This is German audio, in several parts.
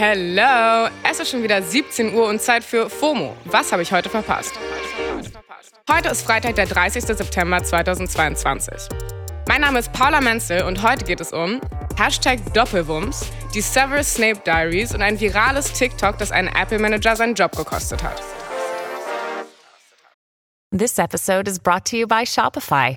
Hello! Es ist schon wieder 17 Uhr und Zeit für FOMO. Was habe ich heute verpasst? Heute ist Freitag, der 30. September 2022. Mein Name ist Paula Menzel und heute geht es um Hashtag Doppelwumms, die Severus Snape Diaries und ein virales TikTok, das einen Apple-Manager seinen Job gekostet hat. This episode is brought to you by Shopify.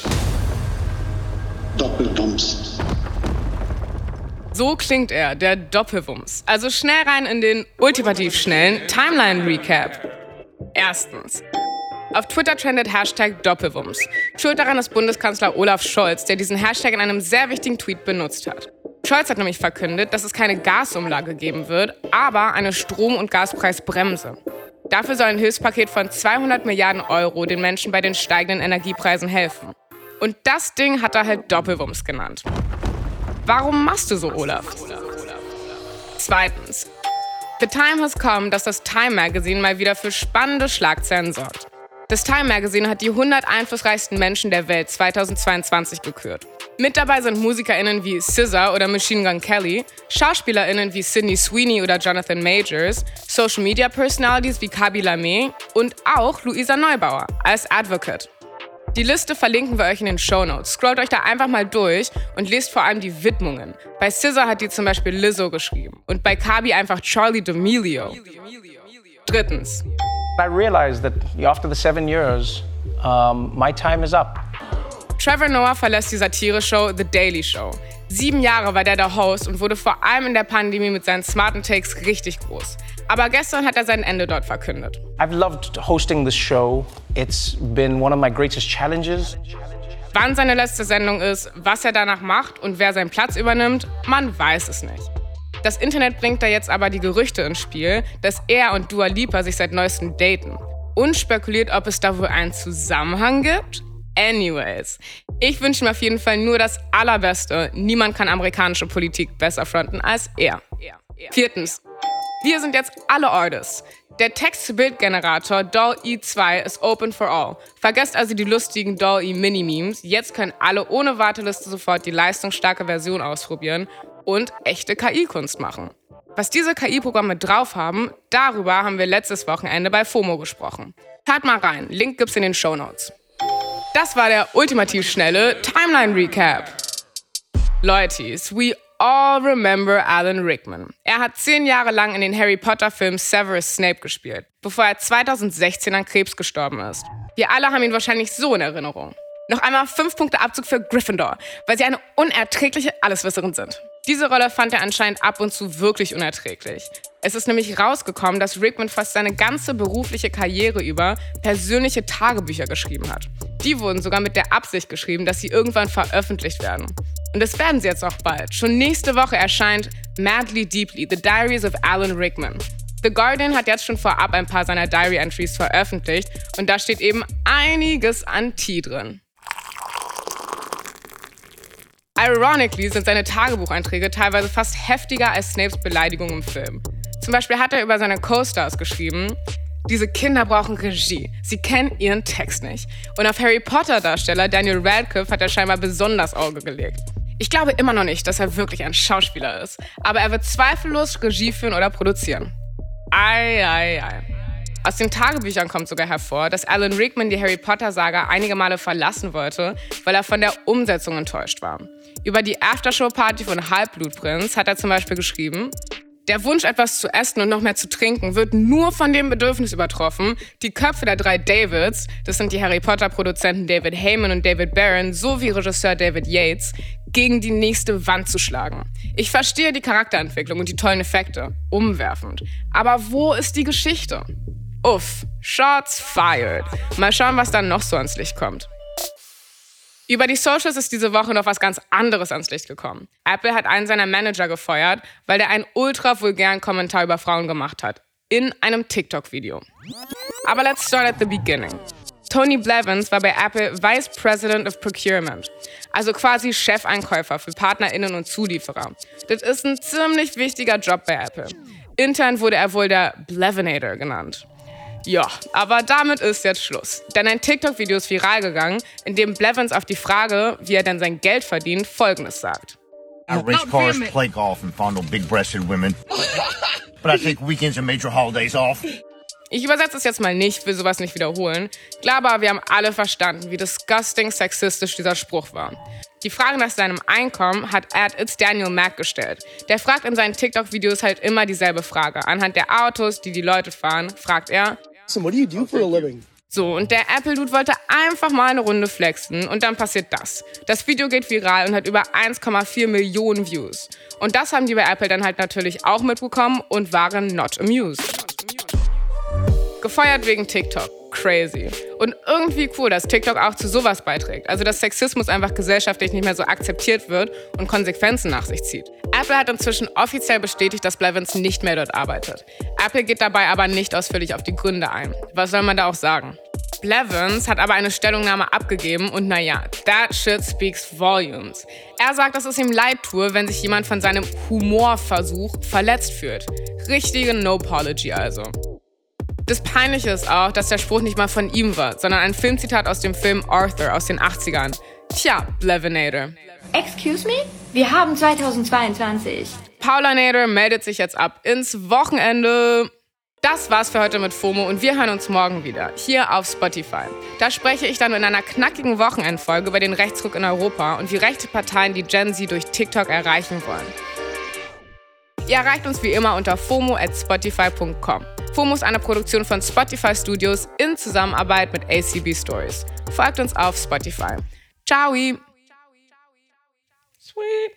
Doppeldumps. So klingt er, der Doppelwumms. Also schnell rein in den ultimativ schnellen Timeline-Recap. Erstens. Auf Twitter trendet Hashtag Doppelwumms. Schuld daran ist Bundeskanzler Olaf Scholz, der diesen Hashtag in einem sehr wichtigen Tweet benutzt hat. Scholz hat nämlich verkündet, dass es keine Gasumlage geben wird, aber eine Strom- und Gaspreisbremse. Dafür soll ein Hilfspaket von 200 Milliarden Euro den Menschen bei den steigenden Energiepreisen helfen. Und das Ding hat er halt Doppelwumms genannt. Warum machst du so, Olaf? Zweitens. The time has come, dass das Time Magazine mal wieder für spannende Schlagzeilen sorgt. Das Time Magazine hat die 100 einflussreichsten Menschen der Welt 2022 gekürt. Mit dabei sind MusikerInnen wie SZA oder Machine Gun Kelly, SchauspielerInnen wie Sydney Sweeney oder Jonathan Majors, Social Media Personalities wie Kabi Lame und auch Luisa Neubauer als Advocate. Die Liste verlinken wir euch in den Show Notes. Scrollt euch da einfach mal durch und lest vor allem die Widmungen. Bei SZA hat die zum Beispiel Lizzo geschrieben und bei Kabi einfach Charlie D'Amelio. Drittens. I realized that after the seven years, um, my time is up. Trevor Noah verlässt die Satire-Show The Daily Show. Sieben Jahre war der der Host und wurde vor allem in der Pandemie mit seinen smarten Takes richtig groß. Aber gestern hat er sein Ende dort verkündet. I've loved hosting this show. It's been one of my greatest challenges. Wann seine letzte Sendung ist, was er danach macht und wer seinen Platz übernimmt, man weiß es nicht. Das Internet bringt da jetzt aber die Gerüchte ins Spiel, dass er und Dua Lipa sich seit neuestem daten. Und spekuliert, ob es da wohl einen Zusammenhang gibt? Anyways, ich wünsche mir auf jeden Fall nur das Allerbeste. Niemand kann amerikanische Politik besser fronten als er. Viertens, wir sind jetzt alle Artists. Der Text-to-Bild-Generator DALL-E2 ist open for all. Vergesst also die lustigen DALL-E-Mini-Memes. Jetzt können alle ohne Warteliste sofort die leistungsstarke Version ausprobieren und echte KI-Kunst machen. Was diese KI-Programme drauf haben, darüber haben wir letztes Wochenende bei FOMO gesprochen. Hört mal rein, Link gibt's in den Show Notes. Das war der ultimativ schnelle Timeline Recap. Leutis, we all remember Alan Rickman. Er hat zehn Jahre lang in den Harry Potter-Filmen Severus Snape gespielt, bevor er 2016 an Krebs gestorben ist. Wir alle haben ihn wahrscheinlich so in Erinnerung. Noch einmal fünf Punkte Abzug für Gryffindor, weil sie eine unerträgliche Alleswisserin sind. Diese Rolle fand er anscheinend ab und zu wirklich unerträglich. Es ist nämlich rausgekommen, dass Rickman fast seine ganze berufliche Karriere über persönliche Tagebücher geschrieben hat. Die wurden sogar mit der Absicht geschrieben, dass sie irgendwann veröffentlicht werden. Und das werden sie jetzt auch bald. Schon nächste Woche erscheint Madly Deeply, The Diaries of Alan Rickman. The Guardian hat jetzt schon vorab ein paar seiner Diary-Entries veröffentlicht und da steht eben einiges an Tee drin. Ironically sind seine Tagebucheinträge teilweise fast heftiger als Snapes Beleidigung im Film. Zum Beispiel hat er über seine Co-Stars geschrieben, diese Kinder brauchen Regie. Sie kennen ihren Text nicht. Und auf Harry Potter-Darsteller Daniel Radcliffe hat er scheinbar besonders Auge gelegt. Ich glaube immer noch nicht, dass er wirklich ein Schauspieler ist. Aber er wird zweifellos Regie führen oder produzieren. Ei, ei, ei. Aus den Tagebüchern kommt sogar hervor, dass Alan Rickman die Harry Potter-Saga einige Male verlassen wollte, weil er von der Umsetzung enttäuscht war. Über die Aftershow-Party von Halbblutprinz hat er zum Beispiel geschrieben, der Wunsch, etwas zu essen und noch mehr zu trinken, wird nur von dem Bedürfnis übertroffen, die Köpfe der drei Davids, das sind die Harry Potter-Produzenten David Heyman und David Barron, sowie Regisseur David Yates, gegen die nächste Wand zu schlagen. Ich verstehe die Charakterentwicklung und die tollen Effekte. Umwerfend. Aber wo ist die Geschichte? Uff, Shots fired. Mal schauen, was dann noch so ans Licht kommt. Über die Socials ist diese Woche noch was ganz anderes ans Licht gekommen. Apple hat einen seiner Manager gefeuert, weil der einen ultra vulgären Kommentar über Frauen gemacht hat. in einem TikTok-Video. Aber let's start at the beginning. Tony Blevins war bei Apple Vice President of Procurement, also quasi Chefeinkäufer für PartnerInnen und Zulieferer. Das ist ein ziemlich wichtiger Job bei Apple. Intern wurde er wohl der Blevinator genannt. Ja, aber damit ist jetzt Schluss. Denn ein TikTok-Video ist viral gegangen, in dem Blevins auf die Frage, wie er denn sein Geld verdient, Folgendes sagt. I race cars, play golf, and fondle big-breasted women. but I take weekends and major holidays off. Ich übersetze es jetzt mal nicht, will sowas nicht wiederholen. Glaube aber, wir haben alle verstanden, wie disgusting sexistisch dieser Spruch war. Die Frage nach seinem Einkommen hat Ad It's Daniel Mack gestellt. Der fragt in seinen TikTok-Videos halt immer dieselbe Frage. Anhand der Autos, die die Leute fahren, fragt er, So what do you do for a living? so, und der Apple-Dude wollte einfach mal eine Runde flexen und dann passiert das. Das Video geht viral und hat über 1,4 Millionen Views. Und das haben die bei Apple dann halt natürlich auch mitbekommen und waren not amused. Gefeuert wegen TikTok. Crazy. Und irgendwie cool, dass TikTok auch zu sowas beiträgt. Also, dass Sexismus einfach gesellschaftlich nicht mehr so akzeptiert wird und Konsequenzen nach sich zieht. Apple hat inzwischen offiziell bestätigt, dass Blevins nicht mehr dort arbeitet. Apple geht dabei aber nicht ausführlich auf die Gründe ein. Was soll man da auch sagen? Blevins hat aber eine Stellungnahme abgegeben und naja, that shit speaks volumes. Er sagt, dass es ihm leid tue, wenn sich jemand von seinem Humorversuch verletzt fühlt. Richtige No-Apology also. Das Peinliche ist auch, dass der Spruch nicht mal von ihm war, sondern ein Filmzitat aus dem Film Arthur aus den 80ern. Tja, Blevinator. Excuse me? Wir haben 2022. Paula Nader meldet sich jetzt ab ins Wochenende. Das war's für heute mit FOMO und wir hören uns morgen wieder, hier auf Spotify. Da spreche ich dann in einer knackigen Wochenendfolge über den Rechtsruck in Europa und wie rechte Parteien die Gen Z durch TikTok erreichen wollen. Ihr erreicht uns wie immer unter FOMO at Spotify.com. FOMO ist eine Produktion von Spotify Studios in Zusammenarbeit mit ACB Stories. Folgt uns auf Spotify. Ciao! Sweet.